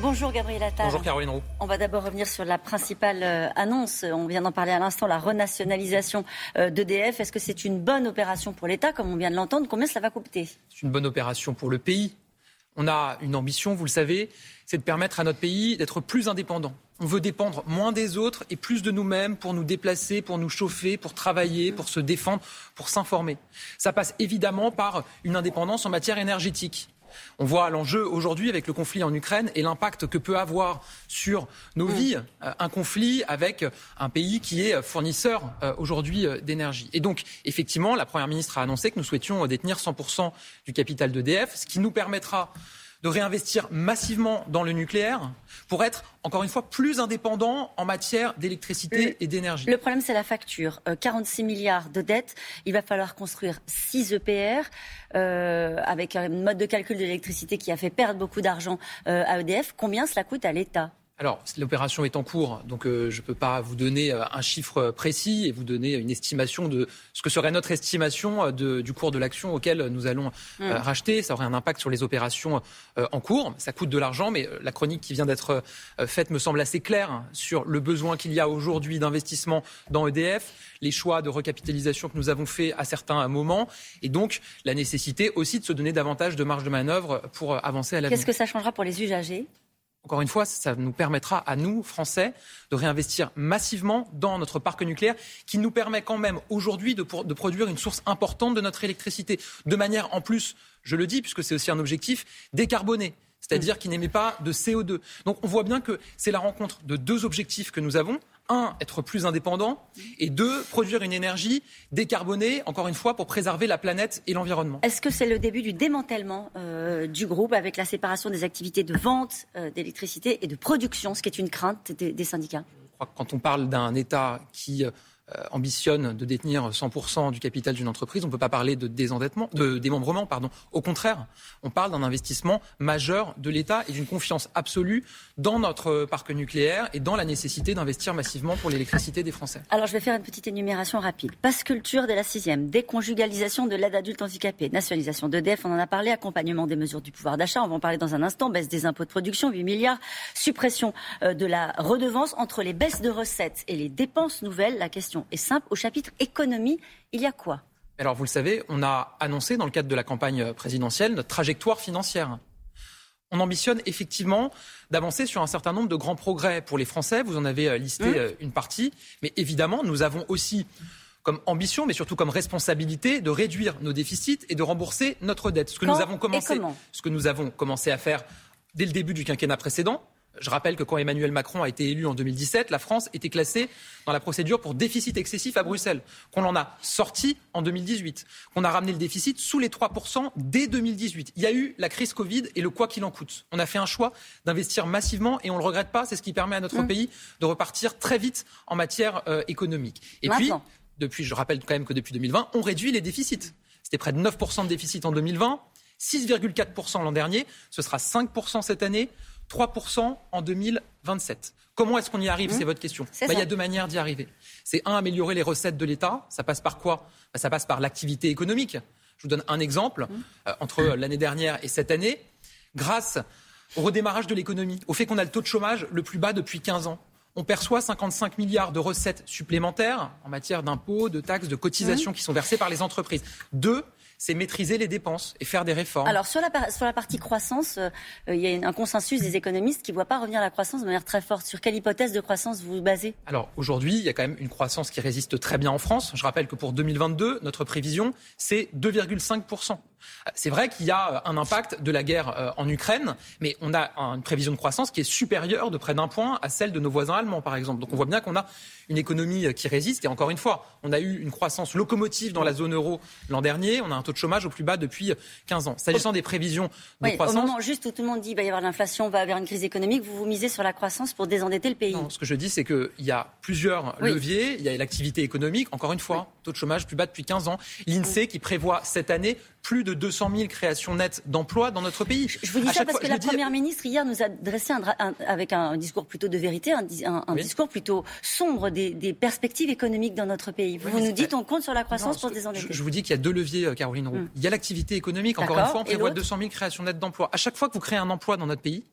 Bonjour Gabriel Attal. Bonjour Caroline Roux. On va d'abord revenir sur la principale euh, annonce. On vient d'en parler à l'instant, la renationalisation euh, d'EDF. Est-ce que c'est une bonne opération pour l'État, comme on vient de l'entendre? Combien cela va coûter? C'est une bonne opération pour le pays. On a une ambition, vous le savez, c'est de permettre à notre pays d'être plus indépendant. On veut dépendre moins des autres et plus de nous-mêmes pour nous déplacer, pour nous chauffer, pour travailler, pour se défendre, pour s'informer. Ça passe évidemment par une indépendance en matière énergétique. On voit l'enjeu aujourd'hui avec le conflit en Ukraine et l'impact que peut avoir sur nos mm. vies euh, un conflit avec un pays qui est fournisseur euh, aujourd'hui euh, d'énergie. Et donc, effectivement, la Première ministre a annoncé que nous souhaitions détenir 100% du capital d'EDF, ce qui nous permettra de réinvestir massivement dans le nucléaire pour être, encore une fois, plus indépendant en matière d'électricité et d'énergie. Le problème, c'est la facture. 46 milliards de dettes. Il va falloir construire 6 EPR euh, avec un mode de calcul de l'électricité qui a fait perdre beaucoup d'argent euh, à EDF. Combien cela coûte à l'État? Alors, l'opération est en cours, donc euh, je ne peux pas vous donner euh, un chiffre précis et vous donner une estimation de ce que serait notre estimation euh, de, du cours de l'action auquel nous allons hmm. racheter. Ça aurait un impact sur les opérations en cours. Ça coûte de l'argent, mais la chronique qui vient d'être faite me semble assez claire sur le besoin qu'il y a aujourd'hui d'investissement dans EDF, les choix de recapitalisation que nous avons faits à certains moments, et donc la nécessité aussi de se donner davantage de marge de manœuvre pour avancer à l'avenir. Qu'est-ce que ça changera pour les usagers? Encore une fois, ça nous permettra à nous, Français, de réinvestir massivement dans notre parc nucléaire, qui nous permet quand même aujourd'hui de, de, produire une source importante de notre électricité, de manière en plus, je le dis, puisque c'est aussi un objectif, décarboné c'est-à-dire qui n'émet pas de CO2. Donc on voit bien que c'est la rencontre de deux objectifs que nous avons un, être plus indépendant, et deux, produire une énergie décarbonée, encore une fois, pour préserver la planète et l'environnement. Est-ce que c'est le début du démantèlement euh, du groupe avec la séparation des activités de vente euh, d'électricité et de production, ce qui est une crainte des, des syndicats? Je crois que quand on parle d'un État qui euh, ambitionne de détenir 100% du capital d'une entreprise, on ne peut pas parler de désendettement, de démembrement, pardon. Au contraire, on parle d'un investissement majeur de l'État et d'une confiance absolue dans notre parc nucléaire et dans la nécessité d'investir massivement pour l'électricité des Français. Alors, je vais faire une petite énumération rapide. Passe culture de la sixième, déconjugalisation de l'aide adulte handicapé, nationalisation d'EDF, on en a parlé, accompagnement des mesures du pouvoir d'achat, on va en parler dans un instant, baisse des impôts de production, 8 milliards, suppression euh, de la redevance entre les baisses de recettes et les dépenses nouvelles. La question est simple. Au chapitre économie, il y a quoi? Alors, vous le savez, on a annoncé dans le cadre de la campagne présidentielle notre trajectoire financière. On ambitionne effectivement d'avancer sur un certain nombre de grands progrès pour les Français. Vous en avez euh, listé mmh. euh, une partie. Mais évidemment, nous avons aussi comme ambition, mais surtout comme responsabilité, de réduire nos déficits et de rembourser notre dette. Ce que, nous avons commencé, ce que nous avons commencé à faire dès le début du quinquennat précédent, je rappelle que quand Emmanuel Macron a été élu en 2017, la France était classée dans la procédure pour déficit excessif à Bruxelles, qu'on en a sorti en 2018, qu'on a ramené le déficit sous les 3% dès 2018. Il y a eu la crise Covid et le quoi qu'il en coûte. On a fait un choix d'investir massivement et on ne le regrette pas. C'est ce qui permet à notre mmh. pays de repartir très vite en matière euh, économique. Et puis, depuis, je rappelle quand même que depuis 2020, on réduit les déficits. C'était près de 9% de déficit en 2020. 6,4% l'an dernier, ce sera 5% cette année, 3% en 2027. Comment est-ce qu'on y arrive C'est mmh. votre question. Bah, il y a deux manières d'y arriver. C'est un, améliorer les recettes de l'État. Ça passe par quoi? Bah, Ça passe par l'activité économique. Je vous donne un exemple. Mmh. Euh, entre l'année dernière et cette année, grâce au redémarrage de l'économie, au fait qu'on a le taux de chômage le plus bas depuis 15 ans, on perçoit 55 milliards de recettes supplémentaires en matière d'impôts, de taxes, de cotisations mmh. qui sont versées par les entreprises. Deux, c'est maîtriser les dépenses et faire des réformes. Alors sur la, sur la partie croissance, euh, il y a un consensus des économistes qui ne voient pas revenir la croissance de manière très forte. Sur quelle hypothèse de croissance vous vous basez? Alors aujourd'hui, il y a quand même une croissance qui résiste très bien en France. Je rappelle que pour 2022, notre prévision, c'est 2,5%. C'est vrai qu'il y a un impact de la guerre euh, en Ukraine, mais on a une prévision de croissance qui est supérieure de près d'un point à celle de nos voisins allemands, par exemple. Donc on voit bien qu'on a une économie euh, qui résiste. Et encore une fois, on a eu une croissance locomotive dans la zone euro l'an dernier. On a un taux de chômage au plus bas depuis 15 ans. S'agissant des prévisions de croissance. Au moment juste où tout le monde dit qu'il va y avoir l'inflation, on va avoir une crise économique, vous vous misez sur la croissance pour désendetter le pays. Non, ce que je dis, c'est qu'il y a plusieurs leviers. Il y a l'activité économique. Encore une fois, taux de chômage plus bas depuis 15 ans. L'INSEE qui prévoit cette année plus de de 200 000 créations nettes d'emplois dans notre pays. Je vous dis ça parce que la Première ministre, hier, nous a dressé un, avec un discours plutôt de vérité, un, discours plutôt sombre des, perspectives économiques dans notre pays. Vous, nous dites on compte sur la croissance pour se désendetter. Je, vous dis qu'il y a deux leviers, euh, Caroline Roux. Hmm. Il y a l'activité économique, encore une fois, on prévoit 200 000 créations nettes d'emplois. À chaque fois que vous créez un emploi dans notre pays,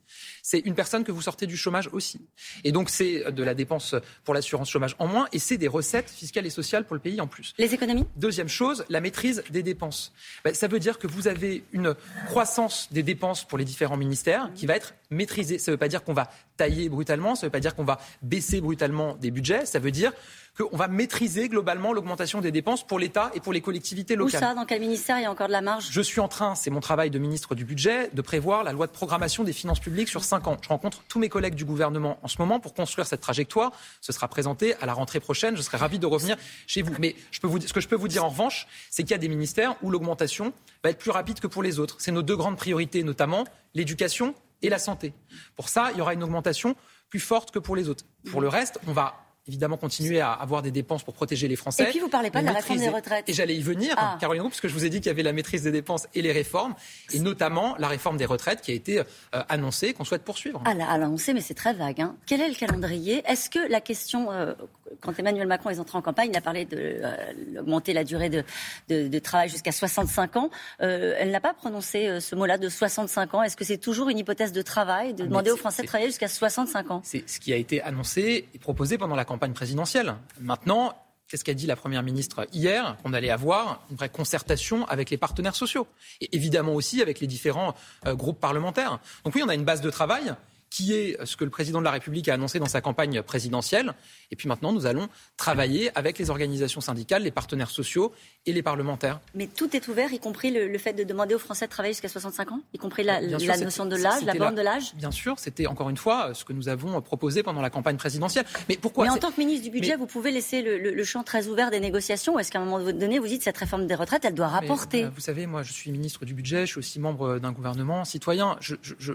c'est une personne que vous sortez du chômage aussi. Et donc c'est de la dépense pour l'assurance chômage en moins et c'est des recettes fiscales et sociales pour le pays en plus. Les économies? Deuxième chose, la maîtrise des dépenses. Ben, ça veut dire que vous avez une croissance des dépenses pour les différents ministères qui va être maîtrisée. Ça ne veut pas dire qu'on va tailler brutalement, ça ne veut pas dire qu'on va baisser brutalement des budgets, ça veut dire qu'on va maîtriser globalement l'augmentation des dépenses pour l'État et pour les collectivités locales. Où ça Dans quel ministère il y a encore de la marge? Je suis en train, c'est mon travail de ministre du Budget, de prévoir la loi de programmation des finances publiques sur cinq ans. Je rencontre tous mes collègues du gouvernement en ce moment pour construire cette trajectoire. Ce sera présenté à la rentrée prochaine. Je serai ravi de revenir chez vous. Mais je peux vous, ce que je peux vous dire en revanche, c'est qu'il y a des ministères où l'augmentation va être plus rapide que pour les autres. C'est nos deux grandes priorités, notamment l'éducation et la santé. Pour ça, il y aura une augmentation plus forte que pour les autres. Pour le reste, on va évidemment continuer à avoir des dépenses pour protéger les Français. Et puis vous parlez pas de la réforme des retraites. Et j'allais y venir, ah. Caroline Roux, parce que je vous ai dit qu'il y avait la maîtrise des dépenses et les réformes, et notamment la réforme des retraites qui a été euh, annoncée, qu'on souhaite poursuivre. Ah là, annoncée, mais c'est très vague. Hein. Quel est le calendrier? Est-ce que la question, euh, quand Emmanuel Macron est entré en campagne, il a parlé d'augmenter euh, la durée de, de, travail jusqu'à 65 ans. elle n'a pas prononcé ce mot-là de 65 ans. Est-ce que c'est toujours une hypothèse de travail de ah, demander aux Français de travailler jusqu'à 65 ans? C'est ce qui a été annoncé et proposé pendant la campagne présidentielle. Maintenant, Qu'est-ce qu'a dit la Première ministre hier? On allait avoir une vraie concertation avec les partenaires sociaux et évidemment aussi avec les différents euh, groupes parlementaires. Donc oui, on a une base de travail qui est ce que le président de la République a annoncé dans sa campagne présidentielle. Et puis maintenant, nous allons travailler avec les organisations syndicales, les partenaires sociaux et les parlementaires. Mais tout est ouvert, y compris le, fait de demander aux Français de travailler jusqu'à 65 ans, y compris la, notion de l'âge, la borne de l'âge Bien sûr, c'était encore une fois ce que nous avons proposé pendant la campagne présidentielle. Mais pourquoi Mais en tant que ministre du Budget, vous pouvez laisser le, champ très ouvert des négociations est-ce qu'à un moment donné, vous dites cette réforme des retraites, elle doit rapporter euh, Vous savez, moi, je suis ministre du Budget, je suis aussi membre d'un gouvernement citoyen.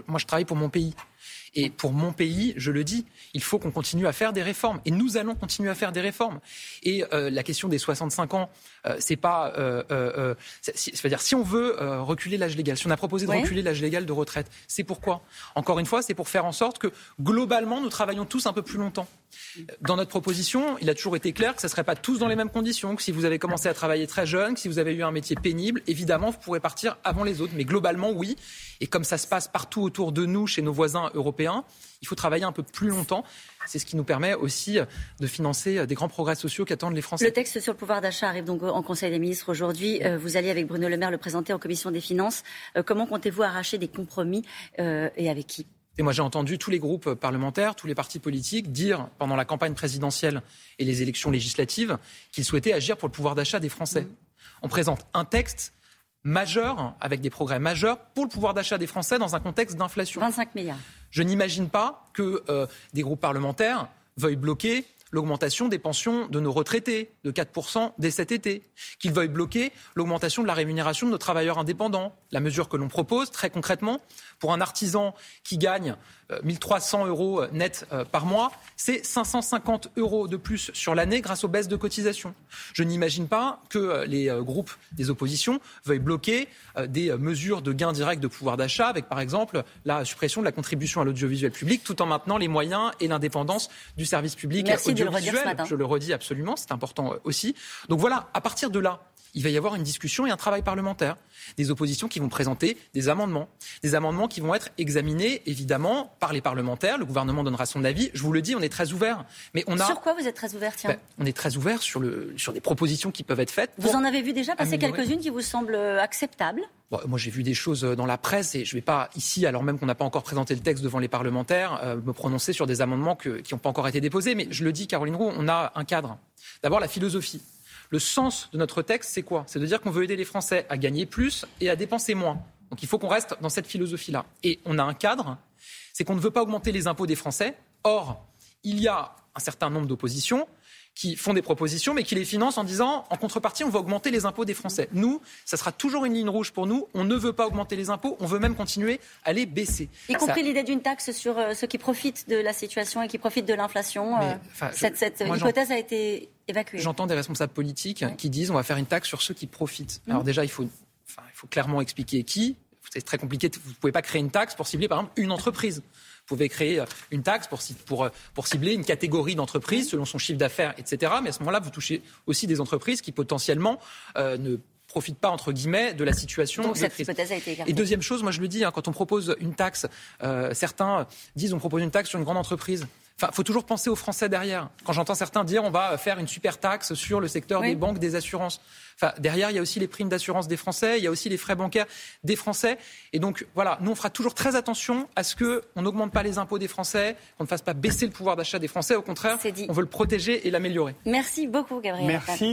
moi, je travaille pour mon pays. Et pour mon pays, je le dis, il faut qu'on continue à faire des réformes. Et nous allons continuer à faire des réformes. Et euh, la question des 65 ans, euh, c'est pas. Euh, c'est-à-dire, si on veut reculer l'âge légal, si on a proposé de reculer l'âge légal de retraite, c'est pourquoi? Encore une fois, c'est pour faire en sorte que globalement, nous travaillons tous un peu plus longtemps. Dans notre proposition, il a toujours été clair que ce ne serait pas tous dans les mêmes conditions, que si vous avez commencé à travailler très jeune, que si vous avez eu un métier pénible, évidemment, vous pourrez partir avant les autres. Mais globalement, oui. Et comme ça se passe partout autour de nous, chez nos voisins européens, il faut travailler un peu plus longtemps. C'est ce qui nous permet aussi de financer des grands progrès sociaux qu'attendent les Français. Le texte sur le pouvoir d'achat arrive donc en Conseil des ministres aujourd'hui. Euh, vous allez avec Bruno Le Maire le présenter en Commission des finances. Euh, comment comptez-vous arracher des compromis euh, et avec qui? Et moi, j'ai entendu tous les groupes parlementaires, tous les partis politiques dire pendant la campagne présidentielle et les élections législatives qu'ils souhaitaient agir pour le pouvoir d'achat des Français. Mmh. On présente un texte majeur, avec des progrès majeurs pour le pouvoir d'achat des Français dans un contexte d'inflation. 25 milliards. Je n'imagine pas que euh, des groupes parlementaires veuillent bloquer l'augmentation des pensions de nos retraités de 4% dès cet été, qu'ils veuillent bloquer l'augmentation de la rémunération de nos travailleurs indépendants. La mesure que l'on propose, très concrètement, pour un artisan qui gagne 1300 euh, euros net euh, par mois, c'est 550 euros de plus sur l'année grâce aux baisses de cotisations. Je n'imagine pas que euh, les groupes des oppositions veuillent bloquer des mesures de gains directs de pouvoir d'achat, avec par exemple la suppression de la contribution à l'audiovisuel public, tout en maintenant les moyens et l'indépendance du service public audiovisuel. Je le redis absolument, c'est important aussi. Donc voilà, à partir de là, il va y avoir une discussion et un travail parlementaire. Des oppositions qui vont présenter des amendements. Des amendements qui vont être examinés, évidemment, par les parlementaires. Le gouvernement donnera son avis. Je vous le dis, on est très ouvert. Mais on a... Sur quoi vous êtes très ouvert, tiens ben, On est très ouvert sur, le, sur des propositions qui peuvent être faites. Vous en avez vu déjà passer quelques-unes qui vous semblent euh, acceptables moi, j'ai vu des choses euh, dans la presse et je ne vais pas ici, alors même qu'on n'a pas encore présenté le texte devant les parlementaires, euh, me prononcer sur des amendements qui n'ont pas encore été déposés. Mais je le dis, Caroline Roux, on a un cadre. D'abord, la philosophie. Le sens de notre texte, c'est quoi? C'est de dire qu'on veut aider les Français à gagner plus et à dépenser moins. Donc il faut qu'on reste dans cette philosophie-là. Et on a un cadre, c'est qu'on ne veut pas augmenter les impôts des Français. Or, il y a un certain nombre d'oppositions qui font des propositions, mais qui les financent en disant, en contrepartie, on va augmenter les impôts des Français. Nous, ça sera toujours une ligne rouge pour nous. On ne veut pas augmenter les impôts, on veut même continuer à les baisser. Y compris l'idée d'une taxe sur euh, ceux qui profitent de la situation et qui profitent de l'inflation. Euh, cette, hypothèse a été J'entends des responsables politiques qui disent, on va faire une taxe sur ceux qui profitent. Alors déjà, il faut enfin, il faut clairement expliquer qui. C'est très compliqué. Vous ne pouvez pas créer une taxe pour cibler, par exemple, une entreprise. Vous pouvez créer euh, une taxe pour, pour, pour cibler une catégorie d'entreprises selon son chiffre d'affaires, etc. Mais à ce moment-là, vous touchez aussi des entreprises qui potentiellement euh, ne profitent pas entre guillemets de la situation. Donc cette hypothèse a été écartée. Et deuxième chose, moi je le dis, hein, quand on propose une taxe, euh, certains disent on propose une taxe sur une grande entreprise. Enfin, faut toujours penser aux Français derrière. Quand j'entends certains dire on va faire une super taxe sur le secteur des banques, des assurances. Enfin, derrière, il y a aussi les primes d'assurance des Français, il y a aussi les frais bancaires des Français. Et donc, voilà, nous, on fera toujours très attention à ce qu'on n'augmente pas les impôts des Français, qu'on ne fasse pas baisser le pouvoir d'achat des Français. Au contraire, on veut le protéger et l'améliorer. Merci beaucoup, Gabriel. Merci.